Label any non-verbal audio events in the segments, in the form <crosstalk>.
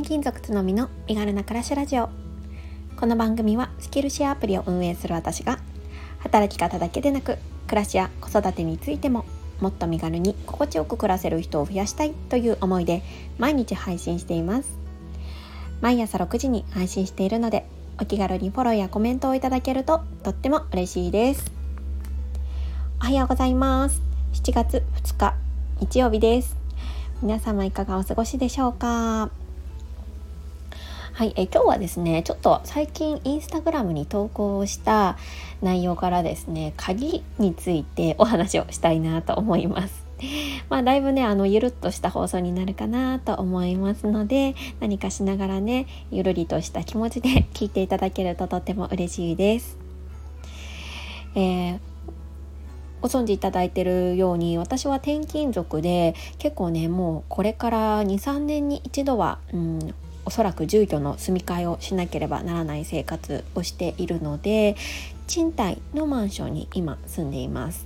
転勤族つのみの身軽な暮らしラジオ。この番組はスキルシェアアプリを運営する私が働き方だけでなく暮らしや子育てについてももっと身軽に心地よく暮らせる人を増やしたいという思いで毎日配信しています。毎朝6時に配信しているのでお気軽にフォローやコメントをいただけるととっても嬉しいです。おはようございます。7月2日日曜日です。皆様いかがお過ごしでしょうか？はい、え今日はですねちょっと最近インスタグラムに投稿した内容からですね鍵についてお話をしたいなと思います <laughs> まあだいぶねあのゆるっとした放送になるかなと思いますので何かしながらねゆるりとした気持ちで <laughs> 聞いていただけるととっても嬉しいです。えーご存知いただいてるように私は転勤族で結構ねもうこれから23年に一度は、うん、おそらく住居の住み替えをしなければならない生活をしているので賃貸のマンションに今住んでいます。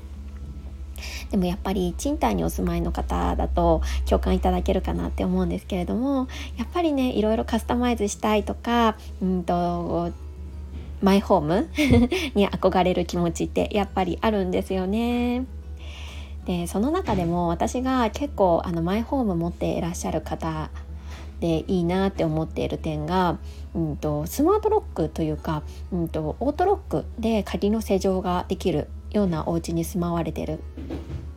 でもやっぱり賃貸にお住まいの方だと共感いただけるかなって思うんですけれどもやっぱりねいろいろカスタマイズしたいとかうんとマイホーム <laughs> に憧れる気持ちってやっぱりあるんですよね。でその中でも私が結構あのマイホーム持っていらっしゃる方でいいなって思っている点が、うんと、スマートロックというか、うんと、オートロックで鍵の施錠ができるようなお家に住まわれてる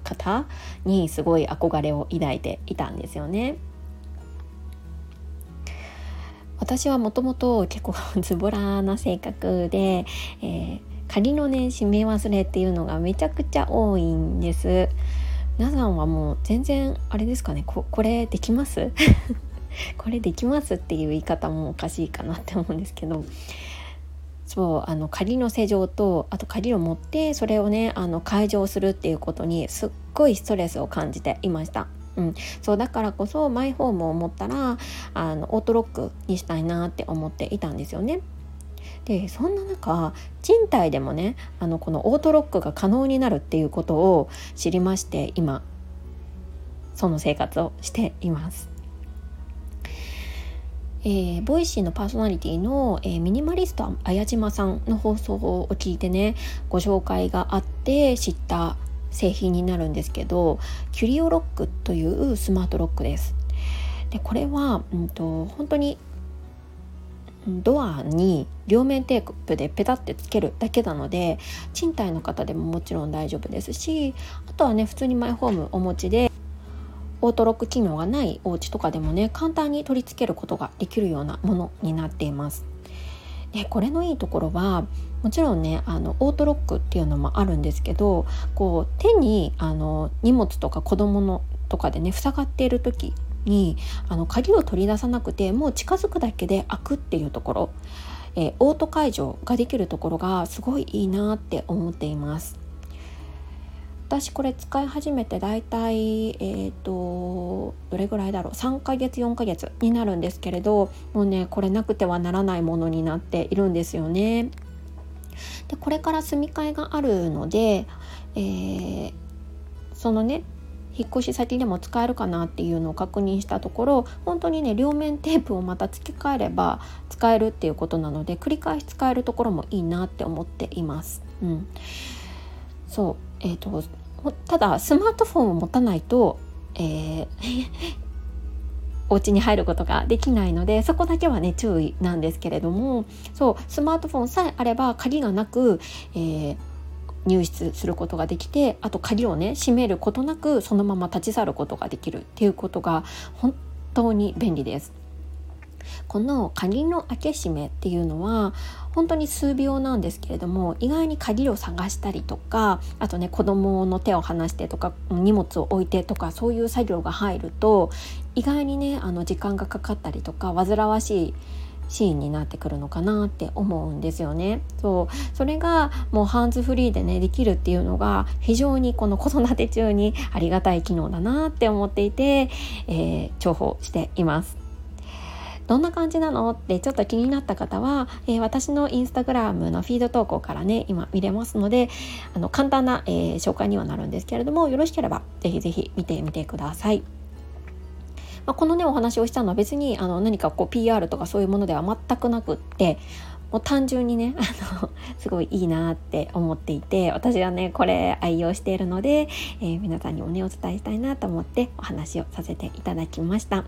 方にすごい憧れを抱いていたんですよね。私はもともと結構ズボラな性格で、えー、鍵のね閉め忘れっていうのがめちゃくちゃ多いんです皆さんはもう全然あれですかねここれできます？<laughs> これできますっていう言い方もおかしいかなって思うんですけどそうあの仮の施錠とあと鍵を持ってそれをねあの解錠するっていうことにすっごいストレスを感じていました。うん、そうだからこそマイホームを持ったらあのオートロックにしたいなって思っていたんですよね。でそんな中賃貸でもねあのこのオートロックが可能になるっていうことを知りまして今その生活をしています。えー、 Voicy のパーソナリティの、えー、ミニマリスト綾島さんの放送を聞いてねご紹介があって知った製品になるんですけどキュリオロックというスマートロックです。でこれは、うんと、本当にドアに両面テープでペタってつけるだけなので賃貸の方でももちろん大丈夫ですしあとはね普通にマイホームお持ちでオートロック機能がないお家とかでもね簡単に取り付けることができるようなものになっています。でこれのいいところはもちろんねあのオートロックっていうのもあるんですけどこう手にあの荷物とか子供のとかでね塞がっている時にあの鍵を取り出さなくてもう近づくだけで開くっていうところ、えー、オート解除ができるところがすごいいいなって思っています。私これ使い始めてだいたいえっ、ー、とどれぐらいだろう3ヶ月4ヶ月になるんですけれどもうねこれなくてはならないものになっているんですよね。でこれから住み替えがあるので、えー、そのね引っ越し先でも使えるかなっていうのを確認したところ本当にね両面テープをまた付け替えれば使えるっていうことなので繰り返し使えるところもいいなって思っています。うん、そうえーと、ただスマートフォンを持たないと、えー <laughs> お家に入ることができないのでそこだけはね注意なんですけれどもそうスマートフォンさえあれば鍵がなく、えー、入室することができてあと鍵をね閉めることなくそのまま立ち去ることができるっていうことが本当に便利です。この鍵の開け閉めっていうのは本当に数秒なんですけれども意外に鍵を探したりとかあとね子供の手を離してとか荷物を置いてとかそういう作業が入ると意外にねあの時間がかかったりとか煩わしいシーンになってくるのかなって思うんですよね。そうそれがもうハンズフリーでねできるっていうのが非常にこの子育て中にありがたい機能だなって思っていて、えー、重宝しています。どんな感じなの？ってちょっと気になった方は、えー、私のインスタグラムのフィード投稿からね今見れますのであの簡単な、えー、紹介にはなるんですけれどもよろしければ是非是非見てみてください。まあ、このねお話をしたのは別にあの何かこう PR とかそういうものでは全くなくってもう単純にね <laughs> あのすごいいいなって思っていて私はねこれ愛用しているので、えー、皆さんにもねお伝えしたいなと思ってお話をさせていただきました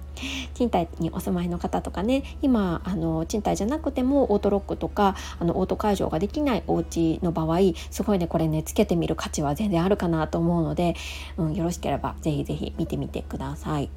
賃貸にお住まいの方とかね今あの賃貸じゃなくてもオートロックとかあのオート解錠ができないお家の場合すごいねこれねつけてみる価値は全然あるかなと思うので、うん、よろしければぜひぜひ見てみてください。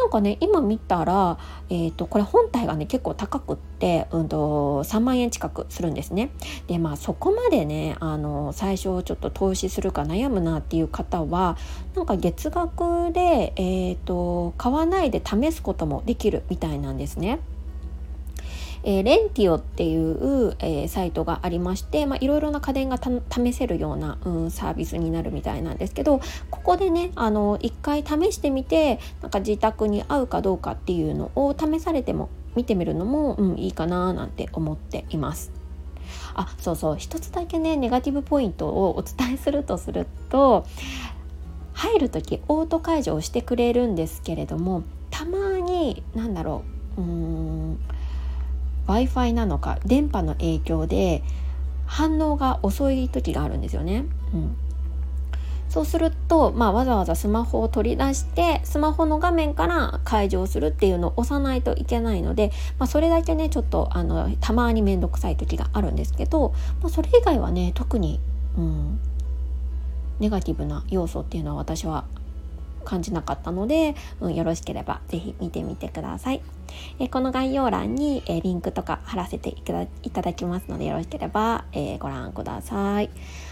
なんかね今見たら、えーと、これ本体がね結構高くって、うんと、3万円近くするんですね。でまあそこまでねあの最初ちょっと投資するか悩むなっていう方はなんか月額で、えーと買わないで試すこともできるみたいなんですね。えー、レンティオっていう、えー、サイトがありまして、まあ、いろいろな家電が試せるような、うん、サービスになるみたいなんですけどここでねあの一回試してみてなんか自宅に合うかどうかっていうのを試されても見てみるのも、うん、いいかななんて思っています。あそうそう一つだけねネガティブポイントをお伝えするとすると入る時オート解除をしてくれるんですけれどもたまに何だろううーん w i f i なのか電波の影響で反応が遅い時があるんですよね。うんそうすると、まあ、わざわざスマホを取り出してスマホの画面から解錠するっていうのを押さないといけないので、まあ、それだけねちょっとあのたまに面倒くさい時があるんですけど、まあ、それ以外はね特に、うん、ネガティブな要素っていうのは私は感じなかったので、うん、よろしければ是非見てみてください。えこの概要欄に、えリンクとか貼らせていただきますのでよろしければ、えご覧ください。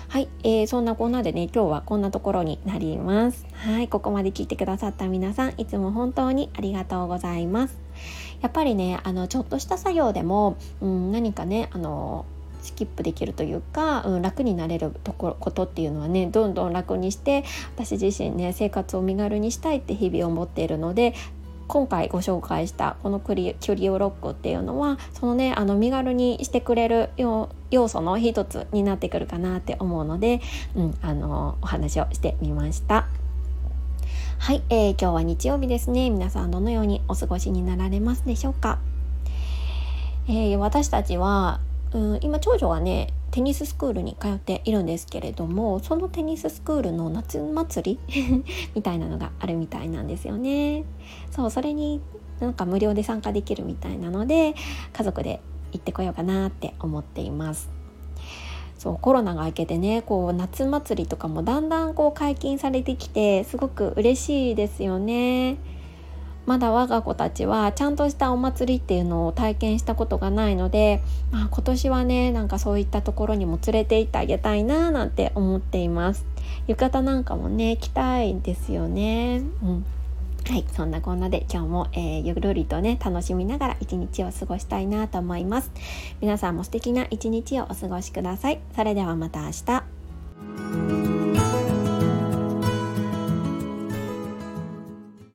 はい、えー、そんなこんなでね今日はこんなところになります。はい、ここまで聞いてくださった皆さんいつも本当にありがとうございます。やっぱりねあのちょっとした作業でも、うん、何かねあのスキップできるというか、うん、楽になれるとこことっていうのはねどんどん楽にして私自身ね生活を身軽にしたいって日々思っているので今回ご紹介したこのクリキュリオロックっていうのはそのねあの身軽にしてくれる要素の一つになってくるかなって思うので、うん、あのお話をしてみました。はい、えー、今日は日曜日ですね皆さんどのようにお過ごしになられますでしょうか、えー、私たちはうん今長女はねテニススクールに通っているんですけれどもそのテニススクールの夏祭り <laughs> みたいなのがあるみたいなんですよね。そうそれになんか無料で参加できるみたいなので家族で行ってこようかなって思っています。そうコロナが明けてねこう夏祭りとかもだんだんこう解禁されてきてすごく嬉しいですよね。まだ我が子たちはちゃんとしたお祭りっていうのを体験したことがないので、まあ、今年はねなんかそういったところにも連れて行ってあげたいななんて思っています。浴衣なんかもね着たいですよね。うん。はい、そんなこんなで今日も、えー、ゆるりとね楽しみながら一日を過ごしたいなと思います。皆さんも素敵な一日をお過ごしください。それではまた明日。